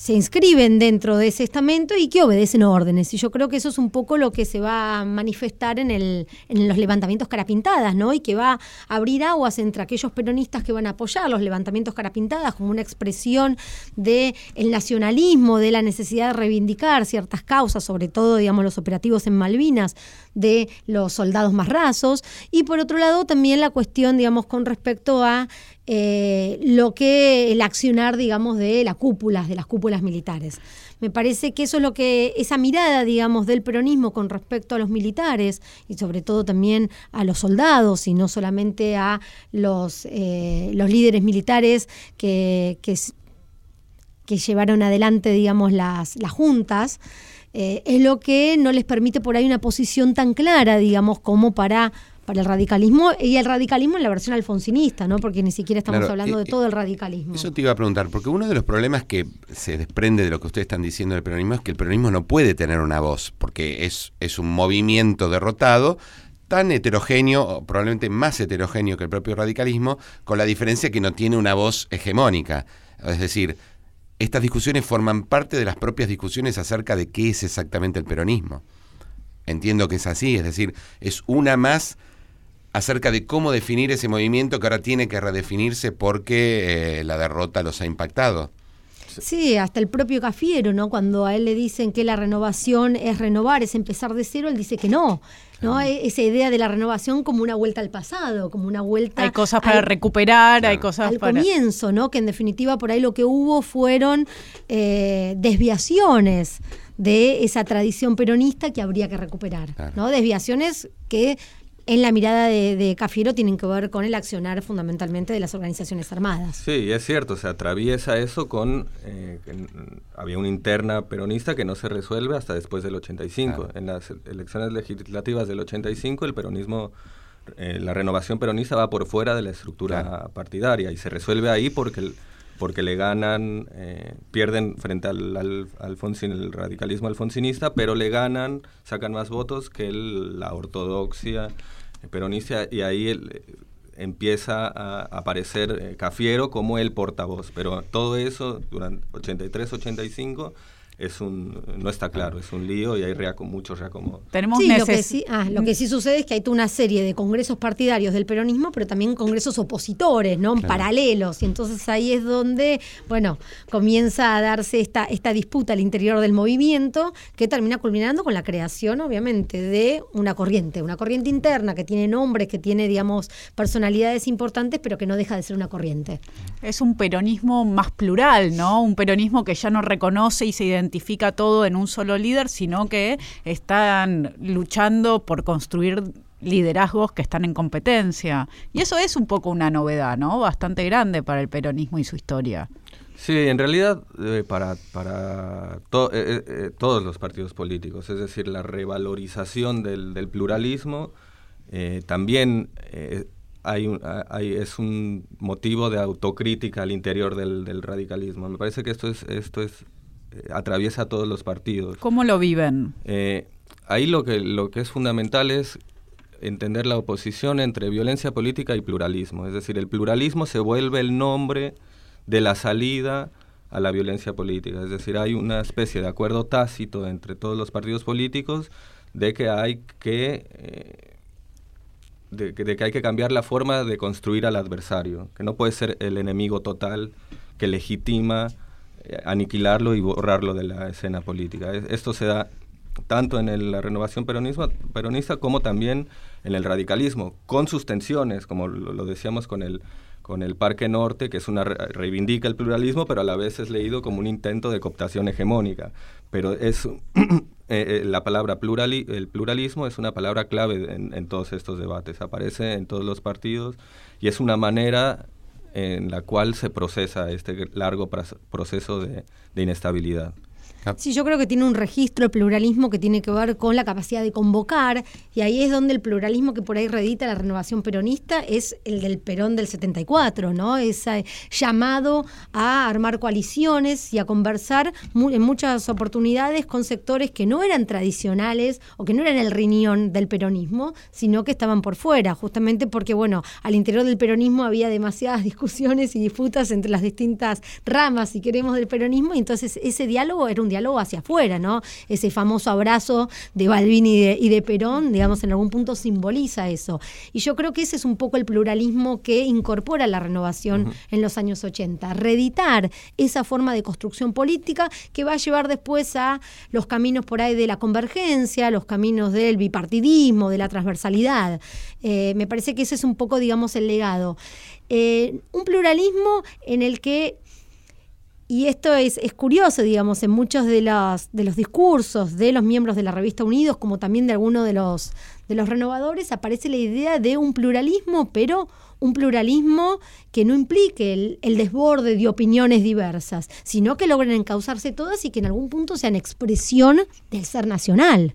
se inscriben dentro de ese estamento y que obedecen órdenes. Y yo creo que eso es un poco lo que se va a manifestar en, el, en los levantamientos carapintadas, ¿no? Y que va a abrir aguas entre aquellos peronistas que van a apoyar los levantamientos carapintadas como una expresión del nacionalismo, de la necesidad de reivindicar ciertas causas, sobre todo, digamos, los operativos en Malvinas de los soldados más rasos. Y por otro lado, también la cuestión, digamos, con respecto a eh, lo que el accionar, digamos, de las cúpulas, de las cúpulas militares. Me parece que eso es lo que, esa mirada, digamos, del peronismo con respecto a los militares y sobre todo también a los soldados y no solamente a los, eh, los líderes militares que, que, llevaron adelante, digamos, las, las juntas, eh, es lo que no les permite por ahí una posición tan clara, digamos, como para, para el radicalismo, y el radicalismo en la versión alfonsinista, ¿no? Porque ni siquiera estamos Claro, hablando eh, de todo el radicalismo. Eso te iba a preguntar, porque uno de los problemas que se desprende de lo que ustedes están diciendo del peronismo es que el peronismo no puede tener una voz, porque es, es un movimiento derrotado tan heterogéneo, o probablemente más heterogéneo que el propio radicalismo, con la diferencia que no tiene una voz hegemónica. Es decir, estas discusiones forman parte de las propias discusiones acerca de qué es exactamente el peronismo. Entiendo que es así, es decir, es una más acerca de cómo definir ese movimiento que ahora tiene que redefinirse porque eh, la derrota los ha impactado. Sí, hasta el propio Cafiero, ¿no? Cuando a él le dicen que la renovación es renovar, es empezar de cero, él dice que no, ¿no? E- Esa idea de la renovación como una vuelta al pasado, como una vuelta Hay cosas para al- recuperar, hay cosas al para... comienzo, ¿no? Que en definitiva por ahí lo que hubo fueron eh, desviaciones de esa tradición peronista que habría que recuperar, Claro. ¿no? Desviaciones que en la mirada de, de Cafiero tienen que ver con el accionar fundamentalmente de las organizaciones armadas. Sí, es cierto, se atraviesa eso con... eh, había una interna peronista que no se resuelve hasta después del 85. Claro. En las elecciones legislativas del 85 el peronismo, eh, la renovación peronista va por fuera de la estructura Claro. partidaria y se resuelve ahí porque, el- porque le ganan, eh, pierden frente al, al, Alfonsin- el radicalismo alfonsinista, pero le ganan, sacan más votos que el- la ortodoxia peronista y ahí el, empieza a aparecer eh, Cafiero como el portavoz, pero todo eso durante 83-85 es un no está claro, es un lío y hay reaco- muchos reacomodos. Tenemos Sí, lo que sí, ah, lo que sí sucede es que hay toda una serie de congresos partidarios del peronismo, pero también congresos opositores, ¿no? En Claro. paralelos. Y entonces ahí es donde, bueno, comienza a darse esta, esta disputa al interior del movimiento, que termina culminando con la creación, obviamente, de una corriente, una corriente interna que tiene nombres, que tiene, digamos, personalidades importantes, pero que no deja de ser una corriente. es un peronismo más plural, ¿no? Un peronismo que ya no reconoce y se identifica todo en un solo líder, sino que están luchando por construir liderazgos que están en competencia. Y eso es un poco una novedad, ¿no? Bastante grande para el peronismo y su historia. Sí, en realidad eh, para, para eh, eh, todos los partidos políticos, es decir, la revalorización del, pluralismo también hay un, es un motivo de autocrítica al interior del, del radicalismo. Me parece que esto es, esto es atraviesa a todos los partidos. ¿Cómo lo viven? Eh, ahí lo que, lo que es fundamental es entender la oposición entre violencia política y pluralismo. Es decir, el pluralismo se vuelve el nombre de la salida a la violencia política. Es decir, hay una especie de acuerdo tácito entre todos los partidos políticos de que hay que... eh, de, que- de que hay que cambiar la forma de construir al adversario, que no puede ser el enemigo total que legitima eh, aniquilarlo y borrarlo de la escena política. Es- Esto se da tanto en la renovación peronista como también en el radicalismo, con sus tensiones, como lo, decíamos con el, con el Parque Norte, que es una re- reivindica el pluralismo, pero a la vez es leído como un intento de cooptación hegemónica. Pero es eh, eh, la palabra plurali, el pluralismo es una palabra clave en todos estos debates. Aparece en todos los partidos y es una manera en la cual se procesa este largo proceso de inestabilidad. Sí, yo creo que tiene un registro el pluralismo que tiene que ver con la capacidad de convocar, y ahí es donde el pluralismo que por ahí redita la renovación peronista es el del Perón del 74, ¿no? Ese llamado a armar coaliciones y a conversar en muchas oportunidades con sectores que no eran tradicionales o que no eran el riñón del peronismo, sino que estaban por fuera, justamente porque, bueno, al interior del peronismo había demasiadas discusiones y disputas entre las distintas ramas, si queremos, del peronismo, y entonces ese diálogo era un diálogo hacia afuera, ¿no? Ese famoso abrazo de Balbín y de, y de Perón, digamos, en algún punto simboliza eso. Y yo creo que ese es un poco el pluralismo que incorpora la renovación en los años 80, reeditar esa forma de construcción política que va a llevar después a los caminos por ahí de la convergencia, los caminos del bipartidismo, de la transversalidad. Eh, me parece que ese es un poco, digamos, el legado. Eh, un pluralismo en el que y esto es, es curioso, digamos, en muchos de los, de los discursos de los miembros de la revista Unidos, como también de algunos de los, de los renovadores, aparece la idea de un pluralismo, pero un pluralismo que no implique el, el desborde de opiniones diversas, sino que logren encauzarse todas y que en algún punto sean expresión del ser nacional.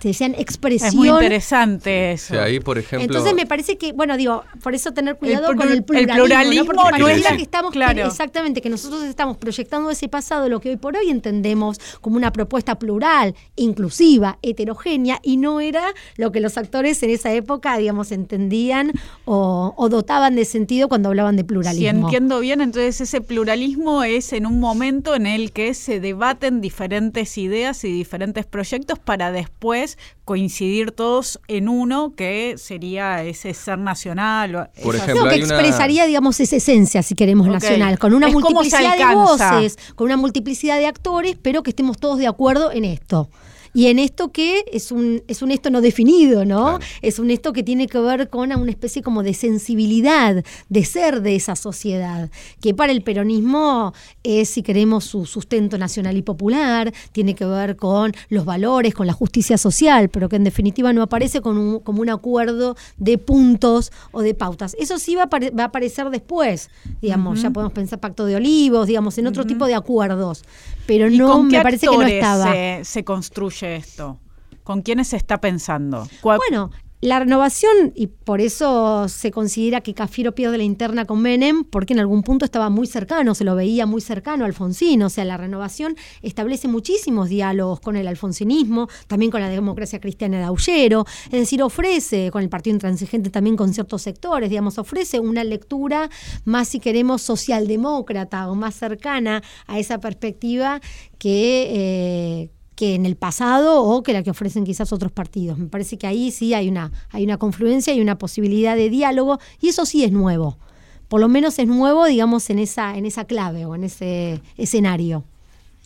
Que sean expresión Es muy interesante eso. Ahí, por ejemplo... entonces me parece que, bueno, digo, por eso tener cuidado El con el plu- el pluralismo, pluralismo ¿no? Porque no pareciera es- que estamos, claro. exactamente, que nosotros estamos proyectando ese pasado, lo que hoy por hoy entendemos como una propuesta plural, inclusiva, heterogénea, y no era lo que los actores en esa época, digamos, entendían o, o dotaban de sentido cuando hablaban de Si pluralismo. entiendo bien, entonces ese pluralismo es en un momento en el que se debaten diferentes ideas y diferentes proyectos para después coincidir todos en uno que sería ese ser nacional. o Por ejemplo, No, que una- expresaría, digamos, esa esencia, si queremos, nacional, con una Es multiplicidad de voces, con una multiplicidad de actores, pero que estemos todos de acuerdo en esto. Y en esto que es un, es un esto no definido, ¿no? Es un esto que tiene que ver con una especie como de sensibilidad, de ser de esa sociedad, que para el peronismo es, si queremos, su sustento nacional y popular, tiene que ver con los valores, con la justicia social, pero que en definitiva no aparece con como un acuerdo de puntos o de pautas. Eso sí va a, va a aparecer después, digamos, ya podemos pensar pacto de olivos, digamos, en otro tipo de acuerdos, pero no me parece que no estaba. Se, se construye esto? ¿Con quiénes se está pensando? Bueno, la renovación, y por eso se considera que Cafiero pierde la interna con Menem, porque en algún punto estaba muy cercano, se lo veía muy cercano a Alfonsín. O sea, la renovación establece muchísimos diálogos con el alfonsinismo, también con la democracia cristiana de Aullero. Es decir, ofrece, con el Partido Intransigente también con ciertos sectores, digamos, ofrece una lectura más, si queremos, socialdemócrata o más cercana a esa perspectiva que. Eh, que en el pasado o que la que ofrecen quizás otros partidos. Me parece que ahí sí hay una, hay una confluencia y una posibilidad de diálogo y eso sí es nuevo. Por lo menos es nuevo, digamos, en esa, en esa clave o en ese escenario.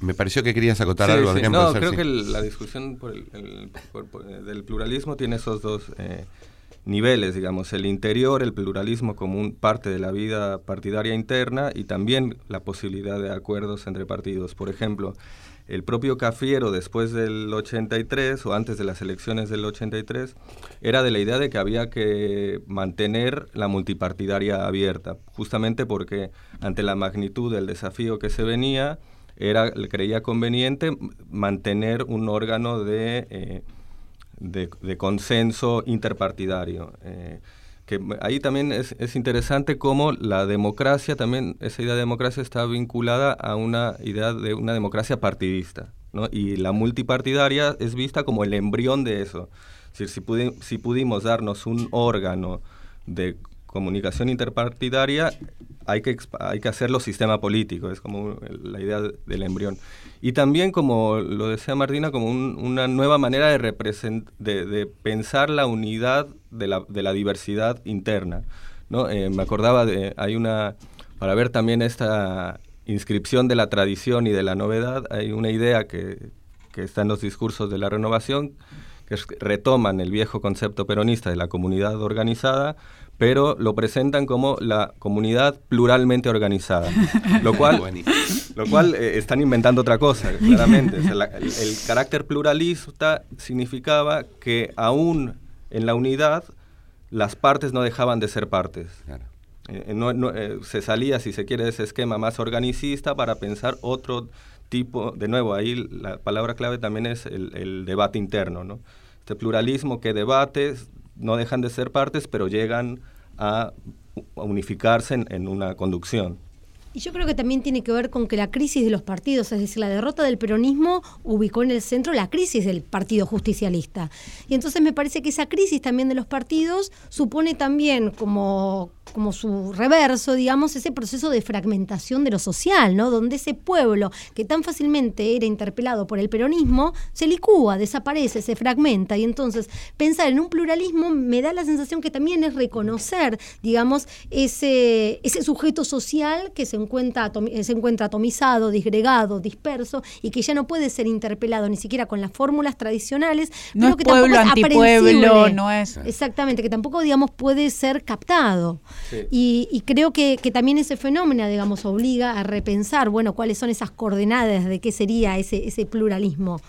Me pareció que querías acotar algo, sí. No, creo que la discusión del pluralismo tiene esos dos eh, niveles, digamos, el interior, el pluralismo como un parte de la vida partidaria interna y también la posibilidad de acuerdos entre partidos. Por ejemplo, el propio Cafiero después del 83 o antes de las elecciones del 83 era de la idea de que había que mantener la multipartidaria abierta, justamente porque ante la magnitud del desafío que se venía, era, creía conveniente mantener un órgano de, eh, de, consenso interpartidario. Eh, que ahí también es, es, interesante cómo la democracia, también esa idea de democracia está vinculada a una idea de una democracia partidista, ¿no? Y la multipartidaria es vista como el embrión de eso. Es decir, si, si pudimos darnos un órgano de comunicación interpartidaria, hay que, hay que hacerlo sistema político, es como la idea del embrión. Y también, como lo decía Martina, como una nueva manera de, pensar la unidad de la, de la diversidad interna. ¿no? Eh, me acordaba de, hay una, para ver también esta inscripción de la tradición y de la novedad, hay una idea que, que está en los discursos de la renovación, que retoman el viejo concepto peronista de la comunidad organizada, pero lo presentan como la comunidad pluralmente organizada, lo cual, lo cual eh, están inventando otra cosa, claramente. el, carácter pluralista significaba que aún en la unidad las partes no dejaban de ser partes. Eh, eh, se salía, si se quiere, de ese esquema más organicista para pensar otro tipo, de nuevo, ahí la palabra clave también es el, el debate interno, ¿no? Este pluralismo que debates no dejan de ser partes, pero llegan a unificarse en, una conducción. Y yo creo que también tiene que ver con que la crisis de los partidos, es decir, la derrota del peronismo ubicó en el centro la crisis del partido justicialista. Y entonces me parece que esa crisis también de los partidos supone también como como su reverso, digamos, ese proceso de fragmentación de lo social, ¿no? Donde ese pueblo que tan fácilmente era interpelado por el peronismo, se licúa, desaparece, se fragmenta. Y entonces pensar en un pluralismo me da la sensación que también es reconocer, digamos, ese, ese sujeto social que se encuentra, se encuentra atomizado, disgregado, disperso y que ya no puede ser interpelado ni siquiera con las fórmulas tradicionales. No es que pueblo, antipueblo, no es. Exactamente, que tampoco, digamos, puede ser captado. Y, creo que, también ese fenómeno, digamos, obliga a repensar, bueno, cuáles son esas coordenadas de qué sería ese, ese pluralismo.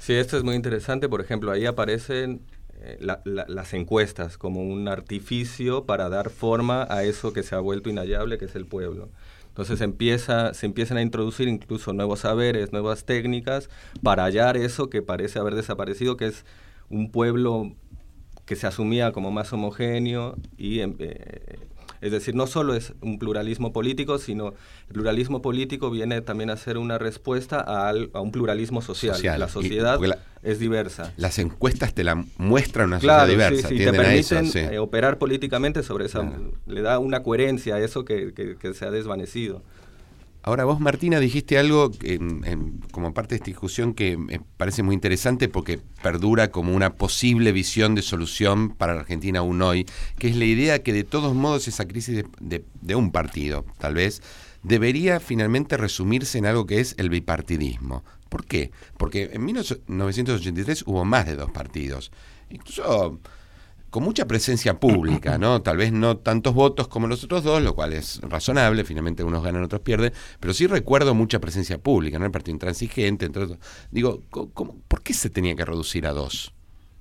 Sí, esto es muy interesante. Por ejemplo, ahí aparecen eh, las encuestas como un artificio para dar forma a eso que se ha vuelto inhallable, que es el pueblo. Entonces empieza, se empiezan a introducir incluso nuevos saberes, nuevas técnicas para hallar eso que parece haber desaparecido, que es un pueblo que se asumía como más homogéneo y em, eh, es decir, no solo es un pluralismo político, sino el pluralismo político viene también a ser una respuesta a, un pluralismo social. La sociedad es diversa. Las encuestas te la muestran una sociedad diversa. Sí, te permiten eh, operar políticamente sobre esa... Le da una coherencia a eso que se ha desvanecido. Ahora vos, Martina, dijiste algo como parte de esta discusión que me parece muy interesante porque perdura como una posible visión de solución para la Argentina aún hoy, que es la idea que de todos modos esa crisis de, un partido, tal vez, debería finalmente resumirse en algo que es el bipartidismo. ¿Por qué? Porque en 1983 hubo más de dos partidos. Incluso con mucha presencia pública, ¿no? Tal vez no tantos votos como los otros dos, lo cual es razonable, finalmente unos ganan, otros pierden, pero sí recuerdo mucha presencia pública, ¿no? El partido intransigente, entre otros. Digo, ¿por qué se tenía que reducir a dos?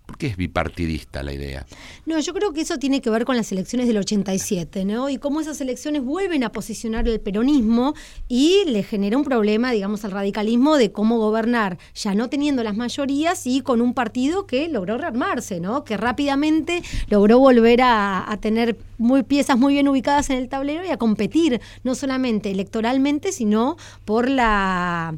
¿Por qué es bipartidista la idea? No, yo creo que eso tiene que ver con las elecciones del 87, ¿no? Y cómo esas elecciones vuelven a posicionar el peronismo y le genera un problema, digamos, al radicalismo de cómo gobernar, ya no teniendo las mayorías y con un partido que logró rearmarse, ¿no? Que rápidamente logró volver a, a tener muy, piezas muy bien ubicadas en el tablero y a competir, no solamente electoralmente, sino por la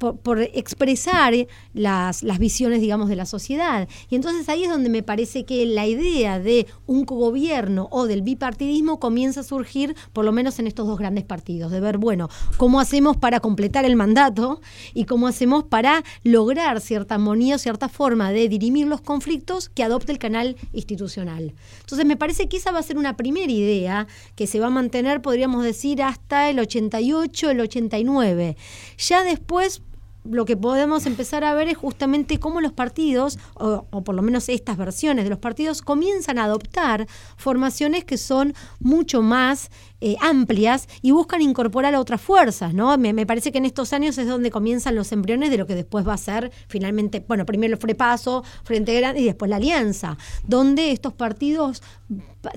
por, expresar las, visiones, digamos, de la sociedad. Y entonces ahí es donde me parece que la idea de un gobierno o del bipartidismo comienza a surgir, por lo menos en estos dos grandes partidos, de ver, bueno, cómo hacemos para completar el mandato y cómo hacemos para lograr cierta armonía cierta forma de dirimir los conflictos que adopte el canal institucional. Entonces me parece que esa va a ser una primera idea que se va a mantener, podríamos decir, hasta el 88, el 89. Ya después lo que podemos empezar a ver es justamente cómo los partidos, o, por lo menos estas versiones de los partidos, comienzan a adoptar formaciones que son mucho más eh, amplias y buscan incorporar a otras fuerzas, ¿no? Me, parece que en estos años es donde comienzan los embriones de lo que después va a ser finalmente, bueno, primero el Frepaso, Frente Grande y después la Alianza, donde estos partidos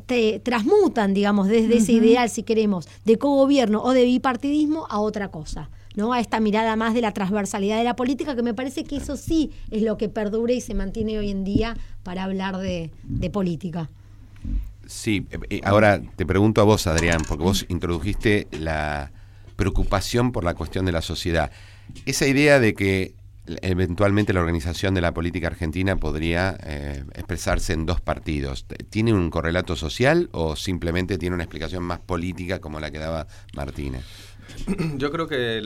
te transmutan, digamos, desde ese ideal, si queremos, de cogobierno o de bipartidismo a otra cosa. ¿No? a esta mirada más de la transversalidad de la política, que me parece que eso sí es lo que perdura y se mantiene hoy en día para hablar de, política. Sí, eh, eh, ahora te pregunto a vos, Adrián, porque vos introdujiste la preocupación por la cuestión de la sociedad. Esa idea de que eventualmente la organización de la política argentina podría eh, expresarse en dos partidos. ¿Tiene un correlato social o simplemente tiene una explicación más política como la que daba Martínez? Yo creo que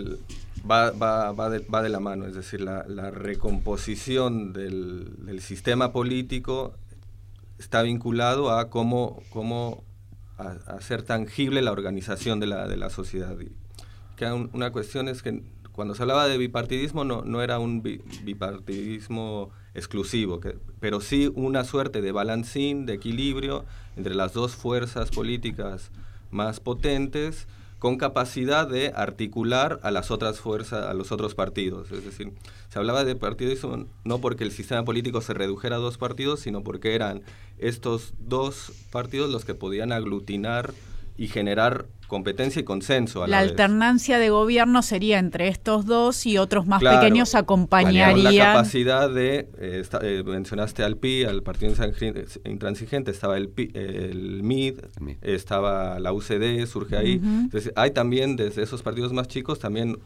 va, va, va, de, la mano, es decir, la, recomposición del, sistema político está vinculado a cómo, cómo hacer tangible la organización de la, de la sociedad. que una cuestión es que cuando se hablaba de bipartidismo no, no era un bipartidismo exclusivo, que, pero sí una suerte de balancín, de equilibrio entre las dos fuerzas políticas más potentes con capacidad de articular a las otras fuerzas, a los otros partidos. Es decir, se hablaba de partidismo no porque el sistema político se redujera a dos partidos, sino porque eran estos dos partidos los que podían aglutinar y generar competencia y consenso. A la, alternancia de gobierno sería entre estos dos y otros más pequeños acompañarían. la capacidad de, eh, eh, mencionaste al PI, al Partido Intransigente, estaba el, el, MID, estaba la UCD, surge ahí. Entonces, hay también desde esos partidos más chicos también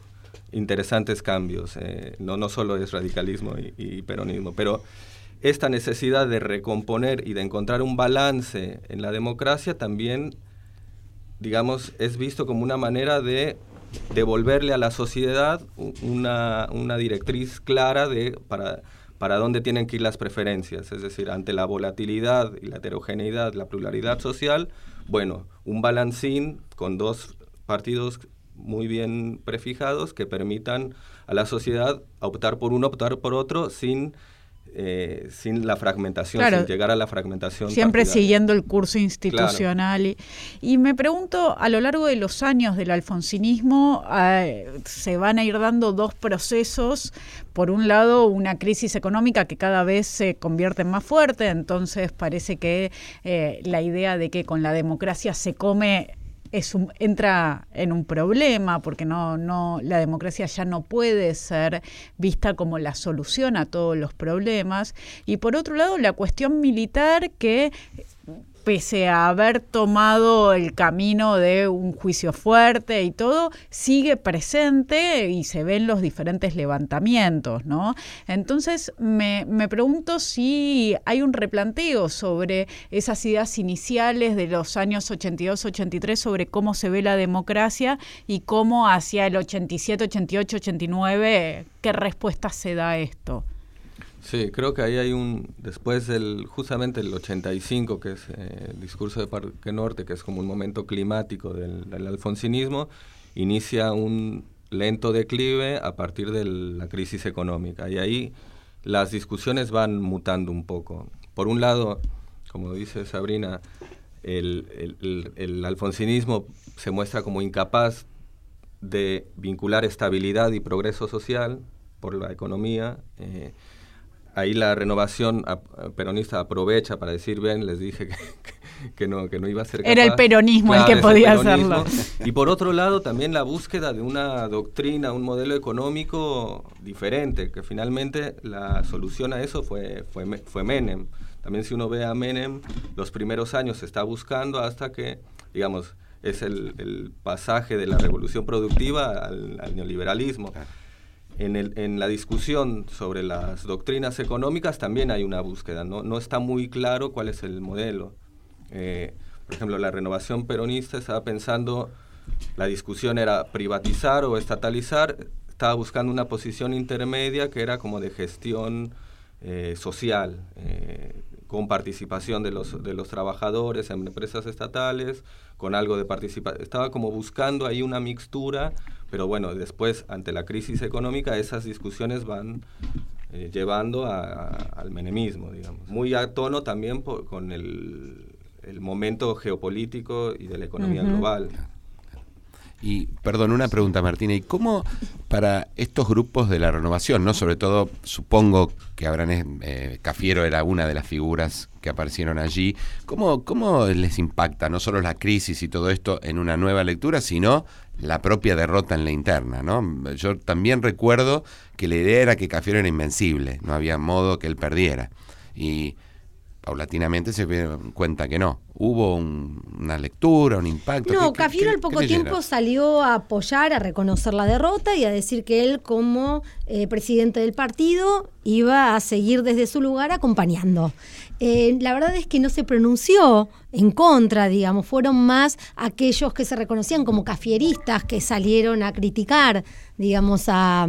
interesantes cambios. Eh, no, no solo es radicalismo y peronismo, pero esta necesidad de recomponer y de encontrar un balance en la democracia también digamos, es visto como una manera de devolverle a la sociedad una, una directriz clara de para, para dónde tienen que ir las preferencias. Es decir, ante la volatilidad y la heterogeneidad, la pluralidad social, bueno, un balancín con dos partidos muy bien prefijados que permitan a la sociedad optar por uno, optar por otro, sin eh, sin la fragmentación, sin llegar a la fragmentación. Siempre siguiendo el curso institucional. Y, me pregunto, a lo largo de los años del alfonsinismo, eh, se van a ir dando dos procesos. Por un lado, una crisis económica que cada vez se convierte en más fuerte, entonces parece que eh, la idea de que con la democracia se come es entra en un problema porque no, no, la democracia ya no puede ser vista como la solución a todos los problemas. Y por otro lado, la cuestión militar que pese a haber tomado el camino de un juicio fuerte y todo, sigue presente y se ven los diferentes levantamientos, ¿no? Entonces me, me pregunto si hay un replanteo sobre esas ideas iniciales de los años 82, 83 sobre cómo se ve la democracia y cómo hacia el 87, 88, 89, qué respuesta se da a esto. Sí, creo que ahí hay un, después del, justamente el 85, que es eh, el discurso de Parque Norte, que es como un momento climático del, alfonsinismo, inicia un lento declive a partir de la crisis económica. Y ahí las discusiones van mutando un poco. Por un lado, como dice Sabrina, el, alfonsinismo se muestra como incapaz de vincular estabilidad y progreso social por la economía. Eh, ahí la renovación peronista aprovecha para decir, bien, les dije que, no, que no iba a ser capaz. Era el peronismo el que podía hacerlo. Y por otro lado, también la búsqueda de una doctrina, un modelo económico diferente, que finalmente la solución a eso fue, fue, fue Menem. También si uno ve a Menem, los primeros años se está buscando hasta que, digamos, es el, pasaje de la revolución productiva al, al neoliberalismo en, el, en, la discusión sobre las doctrinas económicas también hay una búsqueda, no, no está muy claro cuál es el modelo. Eh, por ejemplo, la renovación peronista estaba pensando, la discusión era privatizar o estatalizar, estaba buscando una posición intermedia que era como de gestión eh, social, eh, con participación de los, de los trabajadores en empresas estatales, con algo de participación. Estaba como buscando ahí una mixtura pero bueno, después, ante la crisis económica, esas discusiones van eh, llevando al menemismo, digamos. Muy a tono también con el, momento geopolítico y de la economía global. Y, perdón, una pregunta, Martina. ¿Y cómo para estos grupos de la renovación, no sobre todo, supongo que habrán, eh, Cafiero era una de las figuras que aparecieron allí, ¿cómo, ¿cómo les impacta no solo la crisis y todo esto en una nueva lectura, sino la propia derrota en la interna? ¿no? Yo también recuerdo que la idea era que Cafiero era invencible, no había modo que él perdiera. Y paulatinamente se ve cuenta que no. Hubo una lectura, un impacto. No, Cafiero al poco tiempo salió a apoyar, a reconocer la derrota y a decir que él como eh, presidente del partido iba a seguir desde su lugar acompañando. Eh, la verdad es que no se pronunció en contra, digamos, fueron más aquellos que se reconocían como cafieristas que salieron a criticar, digamos, a,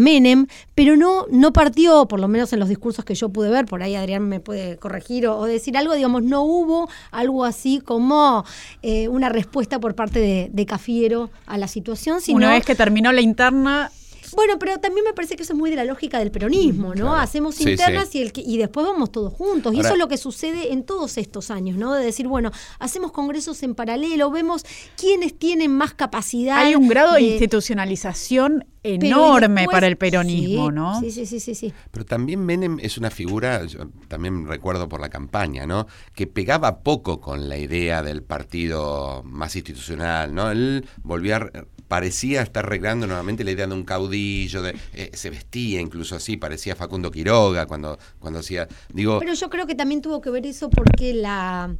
Menem, pero no, no partió, por lo menos en los discursos que yo pude ver, por ahí Adrián me puede corregir o, decir algo, digamos, no hubo algo así como eh, una respuesta por parte de, Cafiero a la situación. Una vez que terminó la interna, bueno, pero también me parece que eso es muy de la lógica del peronismo, ¿no? Hacemos internas Y, el y después vamos todos juntos. y eso es lo que sucede en todos estos años, ¿no? De decir, bueno, hacemos congresos en paralelo, vemos quiénes tienen más capacidad. Hay un grado de, institucionalización enorme para el peronismo, ¿no? Sí, sí, sí, sí, sí. Pero también Menem es una figura, yo también recuerdo por la campaña, ¿no? Que pegaba poco con la idea del partido más institucional, ¿no? Él volvía a parecía estar arreglando nuevamente la idea de un caudillo, de, eh, se vestía incluso así, parecía Facundo Quiroga cuando, cuando hacía, digo... Pero yo creo que también tuvo que ver eso porque la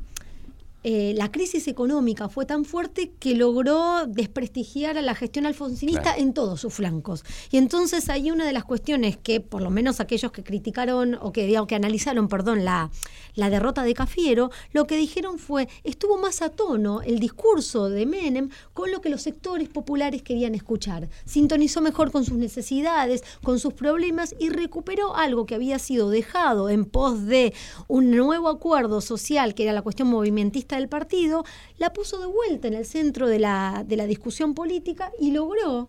eh, la crisis económica fue tan fuerte que logró desprestigiar a la gestión alfonsinista en todos sus flancos. Y entonces hay una de las cuestiones que, por lo menos aquellos que criticaron o que, digamos, que analizaron, perdón, la, la derrota de Cafiero, lo que dijeron fue, estuvo más a tono el discurso de Menem con lo que los sectores populares querían escuchar. Sintonizó mejor con sus necesidades, con sus problemas y recuperó algo que había sido dejado en pos de un nuevo acuerdo social, que era la cuestión movimentista del partido, la puso de vuelta en el centro de la, de la discusión política y logró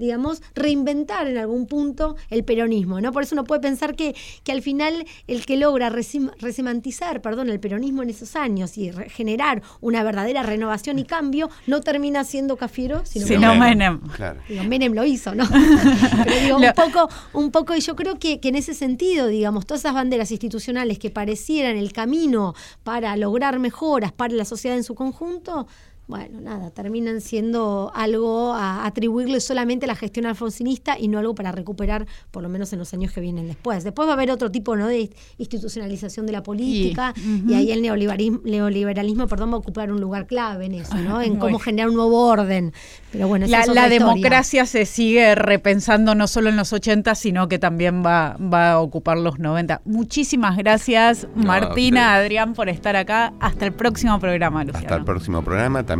digamos, reinventar en algún punto el peronismo, ¿no? Por eso uno puede pensar que, que al final el que logra resemantizar, perdón, el peronismo en esos años y generar una verdadera renovación y cambio, no termina siendo Cafiero, sino, Menem. Menem lo hizo, ¿no? Pero digo, un poco, un poco, y yo creo que, que en ese sentido, digamos, todas esas banderas institucionales que parecieran el camino para lograr mejoras para la sociedad en su conjunto, bueno, nada, terminan siendo algo a atribuirle solamente a la gestión alfonsinista y no algo para recuperar, por lo menos en los años que vienen después. Después va a haber otro tipo ¿no? de institucionalización de la política y, ahí el neoliberalismo, neoliberalismo perdón, va a ocupar un lugar clave en eso, ¿no? en cómo generar un nuevo orden. Pero bueno, la, democracia se sigue repensando no solo en los 80, sino que también va, va a ocupar los 90. Muchísimas gracias, Martina, Adrián, por estar acá. Hasta el próximo programa, Luciano. Hasta el próximo programa. También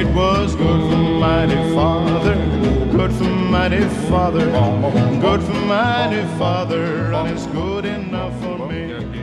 It was good for dear father, good for dear father, good for dear father, and it's good enough for me.